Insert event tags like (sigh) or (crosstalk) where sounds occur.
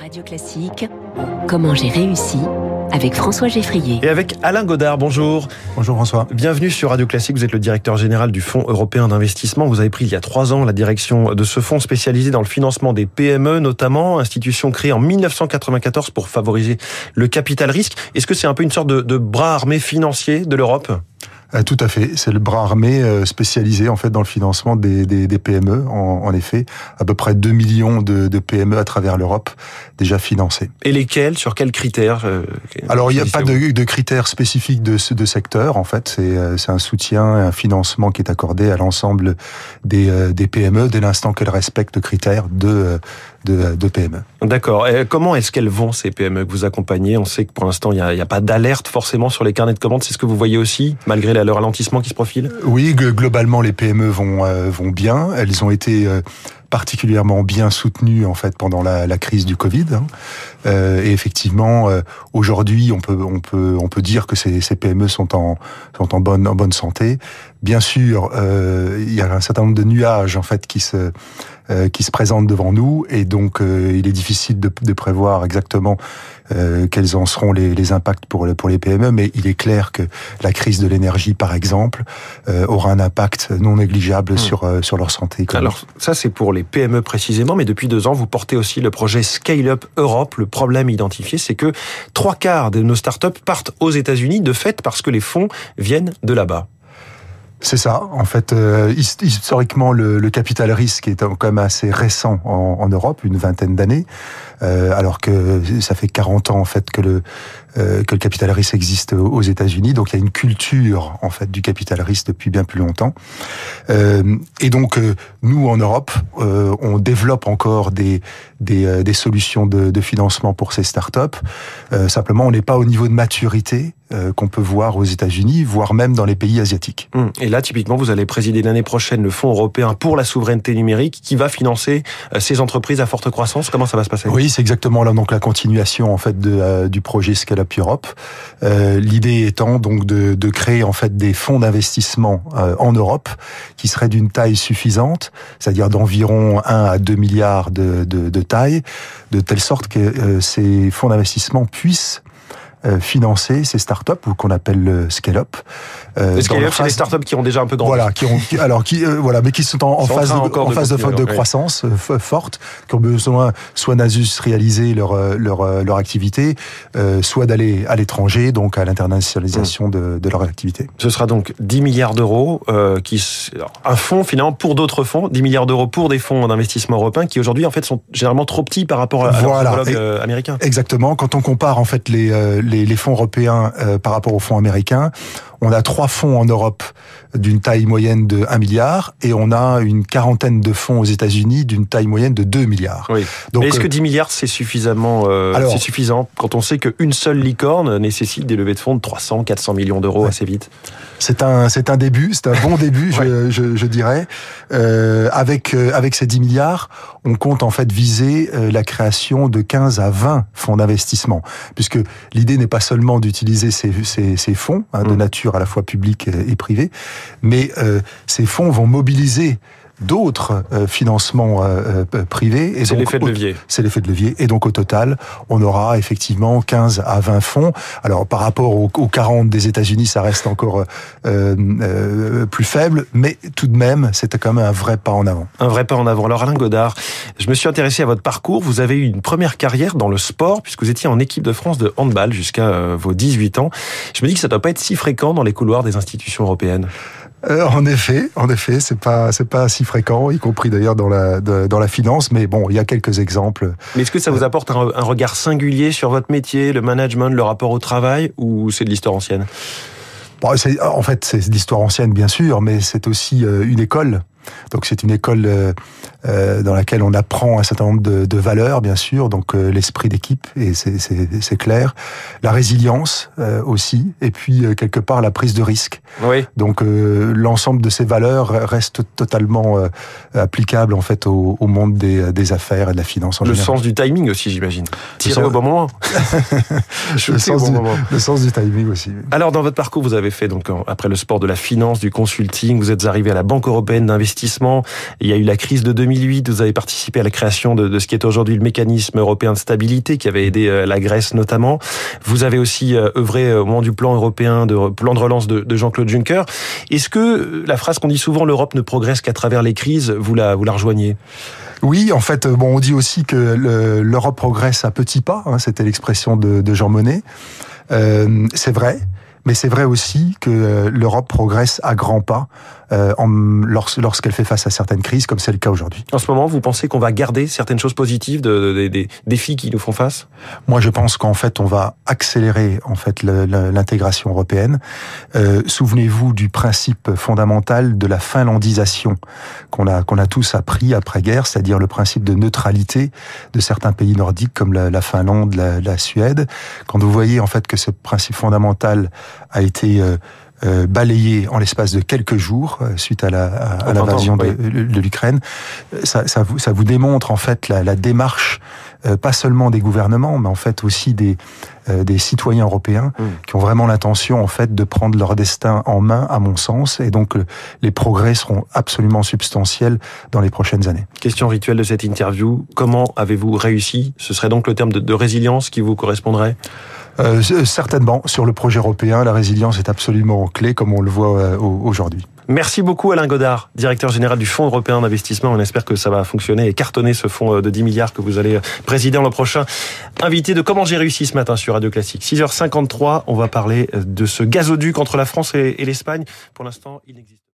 Radio Classique, comment j'ai réussi avec François Geffrier. Et avec Alain Godard, bonjour. Bonjour François. Bienvenue sur Radio Classique, vous êtes le directeur général du Fonds européen d'investissement. Vous avez pris il y a trois ans la direction de ce fonds spécialisé dans le financement des PME notamment, institution créée en 1994 pour favoriser le capital risque. Est-ce que c'est un peu une sorte de, de bras armé financier de l'Europe? Tout à fait. C'est le bras armé euh, spécialisé en fait dans le financement des, des, des PME. En, en, effet, à peu près 2 millions de, de PME à travers l'Europe déjà financées. Et lesquels Sur quels critères euh, Alors il n'y a pas de, de, critères spécifiques de, de secteur. En fait, c'est un soutien, un financement qui est accordé à l'ensemble des, des PME dès l'instant qu'elles respectent le critère de de, de, PME. D'accord. comment est-ce qu'elles vont, ces PME que vous accompagnez? On sait que pour l'instant, il n'y a, a, pas d'alerte forcément sur les carnets de commandes. C'est ce que vous voyez aussi, malgré le ralentissement qui se profile? Oui, globalement, les PME vont, euh, vont bien. Elles ont été euh, particulièrement bien soutenues en fait pendant la, la crise du Covid. Hein. Euh, et effectivement, euh, aujourd'hui, on peut on peut on peut dire que ces, ces PME sont en sont en bonne en bonne santé. Bien sûr, euh, il y a un certain nombre de nuages en fait qui se euh, qui se présentent devant nous et donc euh, il est difficile de, de prévoir exactement euh, quels en seront les, les, impacts pour pour les PME. Mais il est clair que la crise de l'énergie, par exemple, aura un impact non négligeable mmh. sur sur leur santé. Économique. Alors ça c'est pour les PME précisément, mais depuis deux ans vous portez aussi le projet Scale Up Europe. Le problème identifié, c'est que trois quarts de nos startups partent aux États-Unis de fait parce que les fonds viennent de là-bas. C'est ça. En fait, euh, historiquement, le, le, capital risque est quand même assez récent en, en Europe, une vingtaine d'années, euh, alors que ça fait 40 ans en fait que le euh, que le capital risque existe aux États-Unis. Donc il y a une culture en fait du capital risque depuis bien plus longtemps. Euh, et donc euh, nous en Europe, euh, on développe encore des des, des solutions de, de, financement pour ces startups. simplement, on n'est pas au niveau de maturité qu'on peut voir aux États-Unis, voire même dans les pays asiatiques. Hum. Et là, typiquement, vous allez présider l'année prochaine le Fonds européen pour la souveraineté numérique, qui va financer ces entreprises à forte croissance. Comment ça va se passer? Oui, c'est exactement là donc la continuation en fait de, du projet Scale Europe. Euh, L'idée étant donc de, de, créer en fait des fonds d'investissement euh, en Europe qui seraient d'une taille suffisante, c'est-à-dire d'environ 1 à 2 milliards de, de, taille, de telle sorte que euh, ces fonds d'investissement puissent euh, financer ces startups ou qu'on appelle le scale-up. Euh, le scale-up, c'est les startups qui ont déjà un peu grandi. Voilà, qui ont, alors qui, euh, voilà, mais qui sont en, en phase, de, en phase de, de, de croissance euh, forte, qui ont besoin soit d'industrialiser leur leur leur activité, euh, soit d'aller à l'étranger, donc à l'internationalisation mmh. de, de leur activité. Ce sera donc 10 milliards d'euros, qui un fonds finalement pour d'autres fonds, 10 milliards d'euros pour des fonds d'investissement européens qui aujourd'hui en fait sont généralement trop petits par rapport à voilà. leur homologue américain. Exactement. Quand on compare en fait les les, fonds européens euh, par rapport aux fonds américains. On a trois fonds en Europe d'une taille moyenne de 1 milliard et on a une quarantaine de fonds aux États-Unis d'une taille moyenne de 2 milliards. Oui. Donc, est-ce que 10 milliards c'est suffisamment euh, c'est suffisant quand on sait qu'une seule licorne nécessite des levées de fonds de 300 400 millions d'euros ouais. assez vite? C'est un c'est un début, c'est un bon début (laughs) ouais. je, je, je, dirais. Euh, avec euh, avec ces 10 milliards, on compte en fait viser euh, la création de 15 à 20 fonds d'investissement puisque l'idée n'est pas seulement d'utiliser ces, ces, ces fonds hein, de mmh. nature à la fois publique et privée, mais euh, ces fonds vont mobiliser d'autres euh, financements euh, euh, privés. C'est l'effet de levier. C'est l'effet de levier. Et donc au total, on aura effectivement 15 à 20 fonds. Alors par rapport aux, aux 40 des États-Unis, ça reste encore euh, plus faible, mais tout de même, c'était quand même un vrai pas en avant. Un vrai pas en avant. Alors Alain Godard, je me suis intéressé à votre parcours. Vous avez eu une première carrière dans le sport, puisque vous étiez en équipe de France de handball jusqu'à vos 18 ans. Je me dis que ça ne doit pas être si fréquent dans les couloirs des institutions européennes. Euh, en effet, en effet, c'est pas c'est pas si fréquent, y compris d'ailleurs dans la de, dans la finance, mais bon, il y a quelques exemples. Mais est-ce que ça vous apporte un, un regard singulier sur votre métier, le management, le rapport au travail, ou c'est de l'histoire ancienne? Bon, En fait, c'est de l'histoire ancienne, bien sûr, mais c'est aussi euh, une école. Donc c'est une école euh, euh, dans laquelle on apprend un certain nombre de, de valeurs, bien sûr, donc euh, l'esprit d'équipe, et c'est clair, la résilience euh, aussi, et puis euh, quelque part la prise de risque. Oui. Donc euh, l'ensemble de ces valeurs reste totalement applicable en fait au, au monde des, des, affaires et de la finance en Le général. sens du timing aussi, j'imagine. Tirer au bon moment. (laughs) le, sens bon du, moment. le sens du timing aussi. Alors dans votre parcours, vous avez fait donc après le sport de la finance, du consulting, vous êtes arrivé à la Banque européenne d'investissement. Il y a eu la crise de 2000 2008, vous avez participé à la création de, ce qui est aujourd'hui le mécanisme européen de stabilité qui avait aidé euh, la Grèce notamment. Vous avez aussi euh, œuvré au moment du plan européen de plan de relance de, Jean-Claude Juncker. Est-ce que la phrase qu'on dit souvent l'Europe ne progresse qu'à travers les crises, vous la rejoignez? Oui, en fait, bon, on dit aussi que l'Europe progresse à petits pas. Hein, C'était l'expression de, Jean Monnet. Euh, c'est vrai. Mais c'est vrai aussi que euh, l'Europe progresse à grands pas euh, lorsqu'elle fait face à certaines crises, comme c'est le cas aujourd'hui. En ce moment, vous pensez qu'on va garder certaines choses positives des défis qui nous font face? Moi, je pense qu'en fait, on va accélérer en fait l'intégration européenne. Euh, souvenez-vous du principe fondamental de la finlandisation qu'on a qu'on a tous appris après guerre, c'est-à-dire le principe de neutralité de certains pays nordiques comme la, Finlande, la, la, Suède. Quand vous voyez en fait que ce principe fondamental a été euh, euh, balayé en l'espace de quelques jours euh, suite à la à, l'invasion de, de l'Ukraine. Ça, ça, vous, ça vous démontre en fait la, la démarche pas seulement des gouvernements, mais en fait aussi des des citoyens européens mmh. qui ont vraiment l'intention en fait de prendre leur destin en main, à mon sens, et donc les progrès seront absolument substantiels dans les prochaines années. Question rituelle de cette interview comment avez-vous réussi? Ce serait donc le terme de, de résilience qui vous correspondrait? Euh, certainement, sur le projet européen, la résilience est absolument clé, comme on le voit euh, aujourd'hui. Merci beaucoup Alain Godard, directeur général du Fonds européen d'investissement. On espère que ça va fonctionner et cartonner ce fonds euh, de 10 milliards que vous allez présider l'an prochain. Invité de Comment j'ai réussi ce matin sur Radio Classique. 6h53, on va parler de ce gazoduc entre la France et l'Espagne. Pour l'instant, il n'existe